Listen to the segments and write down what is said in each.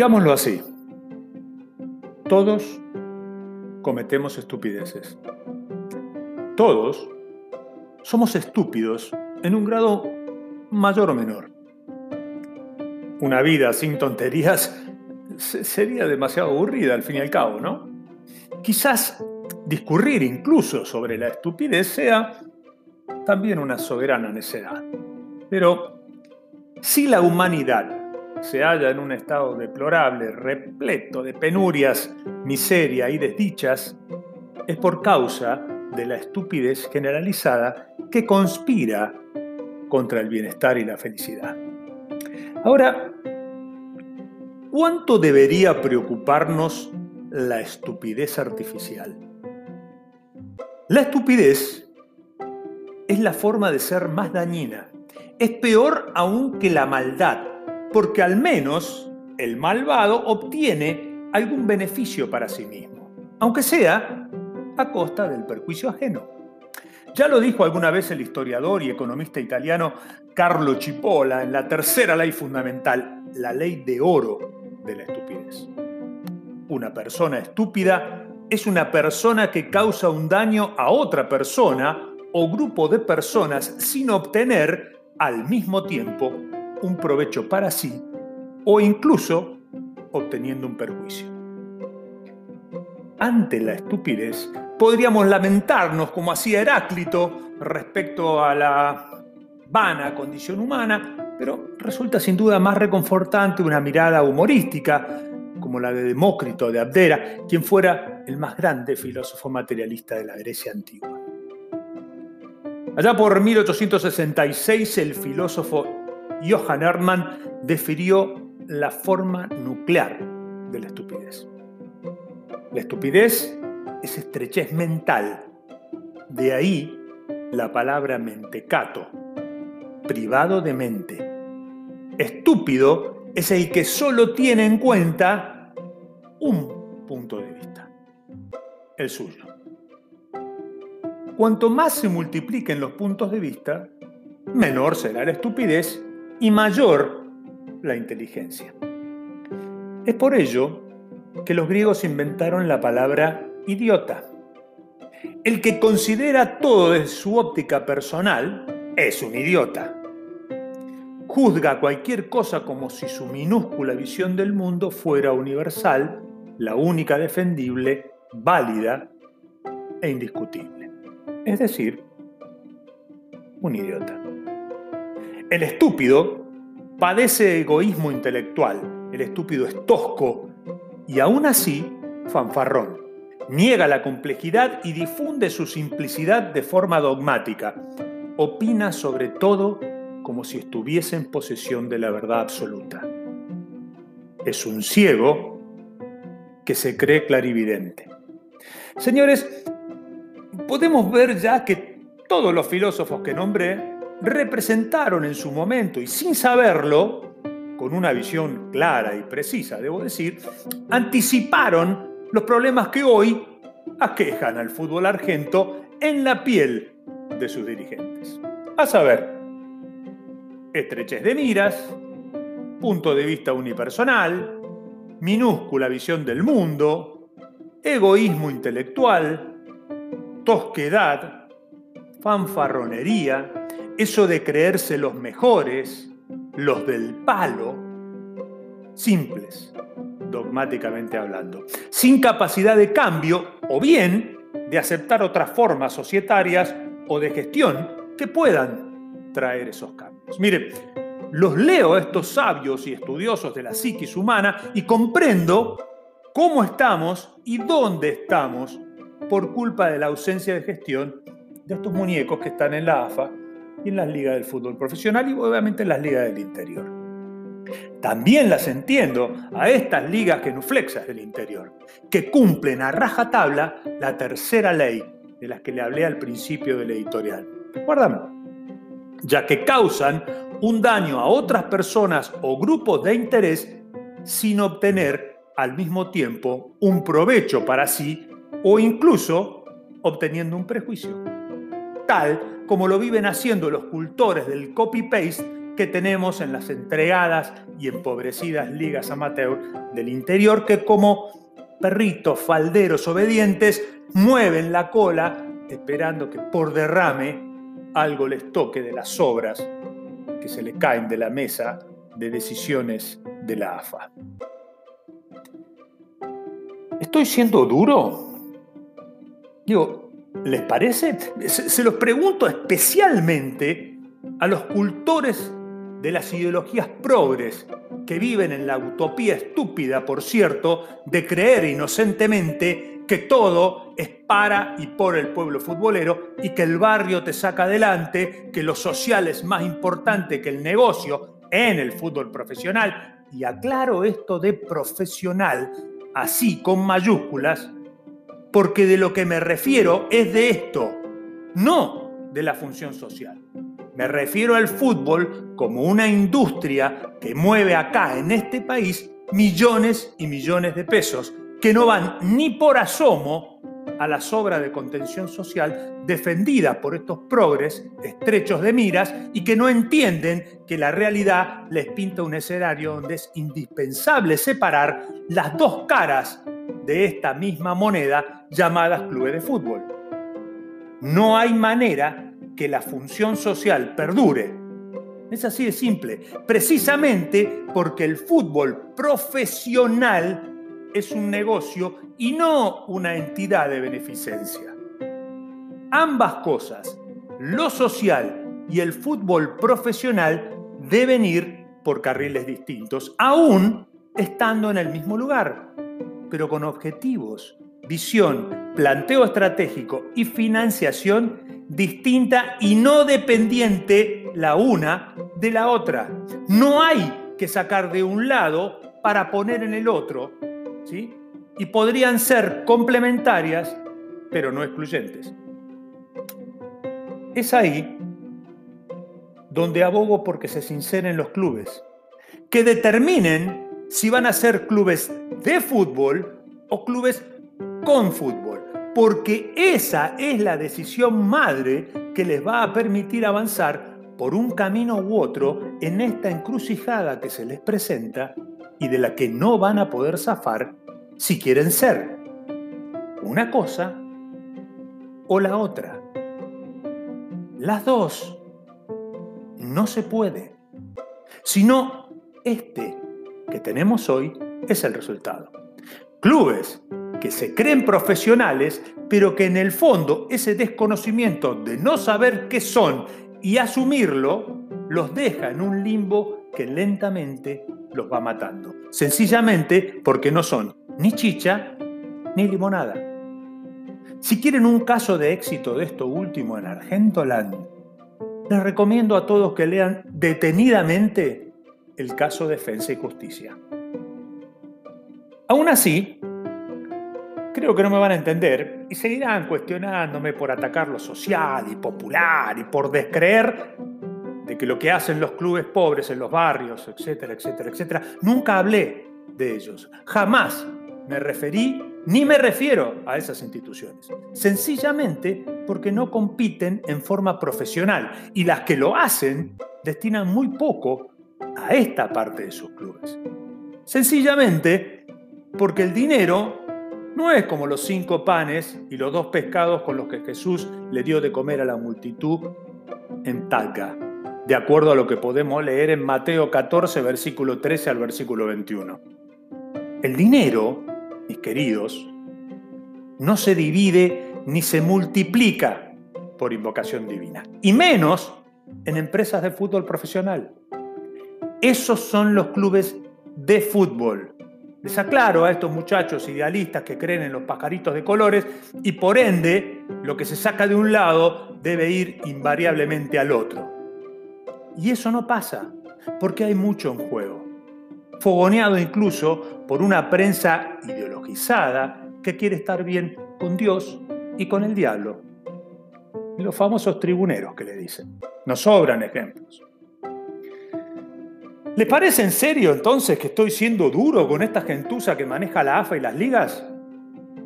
Digámoslo así, todos cometemos estupideces. Todos somos estúpidos en un grado mayor o menor. Una vida sin tonterías sería demasiado aburrida al fin y al cabo, ¿no? Quizás discurrir incluso sobre la estupidez sea también una soberana necedad. Pero si la humanidad se halla en un estado deplorable, repleto de penurias, miseria y desdichas, es por causa de la estupidez generalizada que conspira contra el bienestar y la felicidad. Ahora, ¿cuánto debería preocuparnos la estupidez artificial? La estupidez es la forma de ser más dañina. Es peor aún que la maldad porque al menos el malvado obtiene algún beneficio para sí mismo, aunque sea a costa del perjuicio ajeno. Ya lo dijo alguna vez el historiador y economista italiano Carlo Cipolla en la tercera ley fundamental, la ley de oro de la estupidez. Una persona estúpida es una persona que causa un daño a otra persona o grupo de personas sin obtener al mismo tiempo un provecho para sí o incluso obteniendo un perjuicio. Ante la estupidez, podríamos lamentarnos como hacía Heráclito respecto a la vana condición humana, pero resulta sin duda más reconfortante una mirada humorística como la de Demócrito de Abdera, quien fuera el más grande filósofo materialista de la Grecia antigua. Allá por 1866 el filósofo Johann Erdmann definió la forma nuclear de la estupidez. La estupidez es estrechez mental. De ahí la palabra mentecato, privado de mente. Estúpido es el que solo tiene en cuenta un punto de vista, el suyo. Cuanto más se multipliquen los puntos de vista, menor será la estupidez y mayor la inteligencia. Es por ello que los griegos inventaron la palabra idiota. El que considera todo desde su óptica personal es un idiota. Juzga cualquier cosa como si su minúscula visión del mundo fuera universal, la única defendible, válida e indiscutible. Es decir, un idiota. El estúpido padece egoísmo intelectual. El estúpido es tosco y aún así fanfarrón. Niega la complejidad y difunde su simplicidad de forma dogmática. Opina sobre todo como si estuviese en posesión de la verdad absoluta. Es un ciego que se cree clarividente. Señores, podemos ver ya que todos los filósofos que nombré representaron en su momento y sin saberlo, con una visión clara y precisa, debo decir, anticiparon los problemas que hoy aquejan al fútbol argento en la piel de sus dirigentes. A saber, estrechez de miras, punto de vista unipersonal, minúscula visión del mundo, egoísmo intelectual, tosquedad, fanfarronería, eso de creerse los mejores, los del palo, simples, dogmáticamente hablando, sin capacidad de cambio o bien de aceptar otras formas societarias o de gestión que puedan traer esos cambios. Mire, los leo a estos sabios y estudiosos de la psiquis humana y comprendo cómo estamos y dónde estamos por culpa de la ausencia de gestión de estos muñecos que están en la AFA y en las ligas del fútbol profesional y obviamente en las ligas del interior. También las entiendo a estas ligas genuflexas del interior, que cumplen a rajatabla la tercera ley de las que le hablé al principio del editorial. ¿Recuerdan? Ya que causan un daño a otras personas o grupos de interés sin obtener al mismo tiempo un provecho para sí o incluso obteniendo un prejuicio. Tal como lo viven haciendo los cultores del copy-paste que tenemos en las entregadas y empobrecidas ligas amateur del interior que como perritos falderos obedientes mueven la cola esperando que por derrame algo les toque de las sobras que se le caen de la mesa de decisiones de la AFA. ¿Estoy siendo duro? Digo, ¿les parece? Se, los pregunto especialmente a los cultores de las ideologías progres que viven en la utopía estúpida, por cierto, de creer inocentemente que todo es para y por el pueblo futbolero y que el barrio te saca adelante, que lo social es más importante que el negocio en el fútbol profesional. Y aclaro esto de profesional así con mayúsculas, porque de lo que me refiero es de esto, no de la función social. Me refiero al fútbol como una industria que mueve acá en este país millones y millones de pesos que no van ni por asomo a la sobra de contención social defendida por estos progres estrechos de miras y que no entienden que la realidad les pinta un escenario donde es indispensable separar las dos caras de esta misma moneda llamadas clubes de fútbol. No hay manera que la función social perdure. Es así de simple, precisamente porque el fútbol profesional es un negocio y no una entidad de beneficencia. Ambas cosas, lo social y el fútbol profesional, deben ir por carriles distintos, aún estando en el mismo lugar, pero con objetivos, visión, planteo estratégico y financiación distinta y no dependiente la una de la otra. No hay que sacar de un lado para poner en el otro, y podrían ser complementarias, pero no excluyentes. Es ahí donde abogo porque se sinceren los clubes, que determinen si van a ser clubes de fútbol o clubes con fútbol, porque esa es la decisión madre que les va a permitir avanzar por un camino u otro en esta encrucijada que se les presenta y de la que no van a poder zafar si quieren ser una cosa o la otra. Las dos no se puede. Sino este que tenemos hoy es el resultado. Clubes que se creen profesionales, pero que en el fondo ese desconocimiento de no saber qué son y asumirlo los deja en un limbo que lentamente los va matando. Sencillamente porque no son ni chicha ni limonada. Si quieren un caso de éxito de esto último en Argentoland, les recomiendo a todos que lean detenidamente el caso Defensa y Justicia. Aún así, creo que no me van a entender y seguirán cuestionándome por atacar lo social y popular y por descreer de que lo que hacen los clubes pobres en los barrios, etcétera, etcétera, etcétera, nunca hablé de ellos. Jamás me referí ni me refiero a esas instituciones. Sencillamente porque no compiten en forma profesional y las que lo hacen destinan muy poco a esta parte de sus clubes. Sencillamente porque el dinero no es como los cinco panes y los dos pescados con los que Jesús le dio de comer a la multitud en Talca de acuerdo a lo que podemos leer en Mateo 14, versículo 13 al versículo 21. El dinero, mis queridos, no se divide ni se multiplica por invocación divina, y menos en empresas de fútbol profesional. Esos son los clubes de fútbol. Les aclaro a estos muchachos idealistas que creen en los pajaritos de colores y por ende lo que se saca de un lado debe ir invariablemente al otro. Y eso no pasa, porque hay mucho en juego. Fogoneado incluso por una prensa ideologizada que quiere estar bien con Dios y con el diablo. Los famosos tribuneros que le dicen. Nos sobran ejemplos. ¿Les parece en serio entonces que estoy siendo duro con esta gentuza que maneja la AFA y las ligas?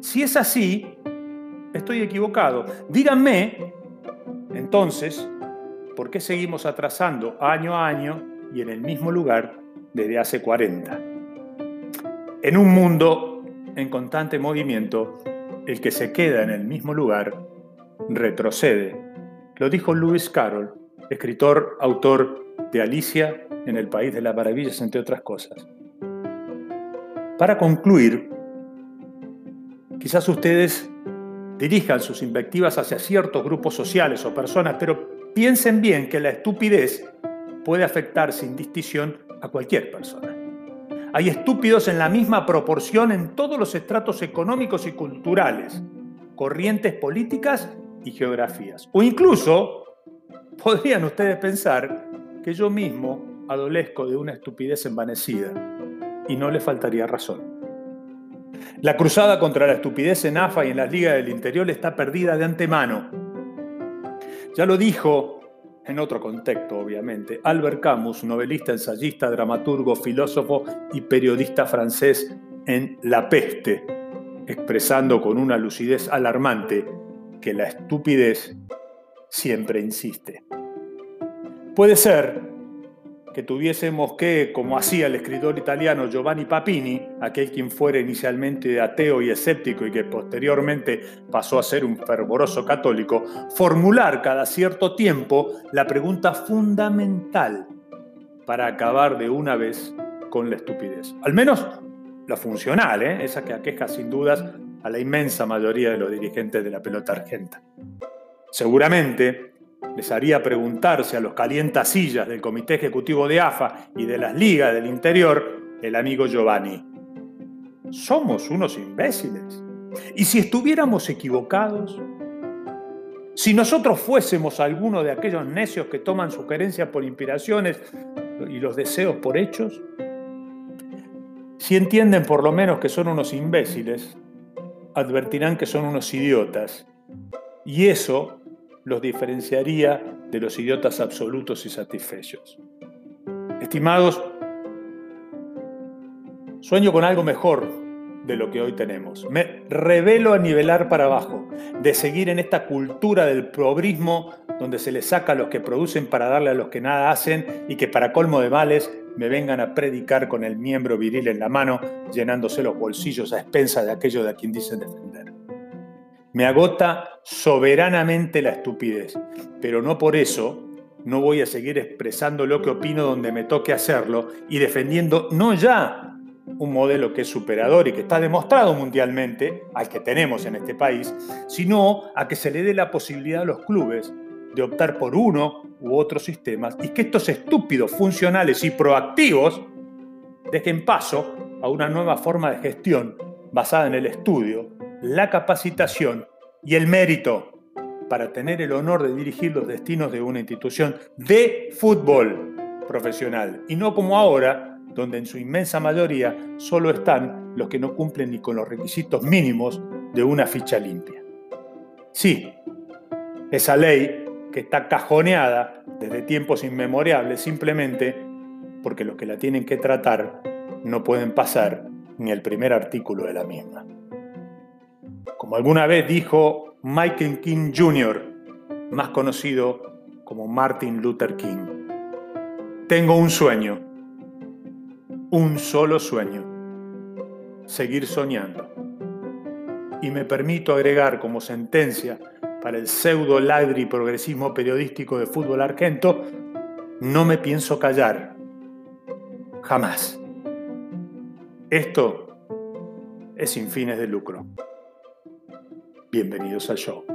Si es así, estoy equivocado. Díganme, entonces, por qué seguimos atrasando año a año y en el mismo lugar desde hace 40. En un mundo en constante movimiento, el que se queda en el mismo lugar retrocede. Lo dijo Lewis Carroll, escritor, autor de Alicia en el País de las Maravillas, entre otras cosas. Para concluir, quizás ustedes dirijan sus invectivas hacia ciertos grupos sociales o personas, pero piensen bien que la estupidez puede afectar sin distinción a cualquier persona. Hay estúpidos en la misma proporción en todos los estratos económicos y culturales, corrientes políticas y geografías. O incluso podrían ustedes pensar que yo mismo adolezco de una estupidez envanecida y no le faltaría razón. La cruzada contra la estupidez en AFA y en las ligas del interior está perdida de antemano. Ya lo dijo en otro contexto, obviamente. Albert Camus, novelista, ensayista, dramaturgo, filósofo y periodista francés en La peste, expresando con una lucidez alarmante que la estupidez siempre insiste. Puede ser que tuviésemos que, como hacía el escritor italiano Giovanni Papini, aquel quien fuera inicialmente ateo y escéptico y que posteriormente pasó a ser un fervoroso católico, formular cada cierto tiempo la pregunta fundamental para acabar de una vez con la estupidez. Al menos la funcional, ¿eh? esa que aqueja sin dudas a la inmensa mayoría de los dirigentes de la pelota argenta. Seguramente les haría preguntarse a los calientasillas del Comité Ejecutivo de AFA y de las ligas del interior el amigo Giovanni. Somos unos imbéciles. Y si estuviéramos equivocados, si nosotros fuésemos alguno de aquellos necios que toman sugerencias por inspiraciones y los deseos por hechos, si entienden por lo menos que son unos imbéciles, advertirán que son unos idiotas. Y eso los diferenciaría de los idiotas absolutos y satisfechos. Estimados, sueño con algo mejor de lo que hoy tenemos. Me revelo a nivelar para abajo, de seguir en esta cultura del probrismo donde se le saca a los que producen para darle a los que nada hacen y que para colmo de males me vengan a predicar con el miembro viril en la mano, llenándose los bolsillos a expensas de aquello de a quien dicen defender. Me agota soberanamente la estupidez, pero no por eso no voy a seguir expresando lo que opino donde me toque hacerlo y defendiendo no ya un modelo que es superador y que está demostrado mundialmente, al que tenemos en este país, sino a que se le dé la posibilidad a los clubes de optar por uno u otro sistemas y que estos estúpidos, funcionales y proactivos dejen paso a una nueva forma de gestión basada en el estudio, la capacitación y el mérito para tener el honor de dirigir los destinos de una institución de fútbol profesional y no como ahora, donde en su inmensa mayoría solo están los que no cumplen ni con los requisitos mínimos de una ficha limpia. Sí, esa ley que está cajoneada desde tiempos inmemorables simplemente porque los que la tienen que tratar no pueden pasar ni el primer artículo de la misma. Alguna vez dijo Michael King Jr., más conocido como Martin Luther King, tengo un sueño, un solo sueño, seguir soñando. Y me permito agregar como sentencia para el pseudo ladri progresismo periodístico de fútbol argento, no me pienso callar, jamás. Esto es sin fines de lucro. Bienvenidos al show.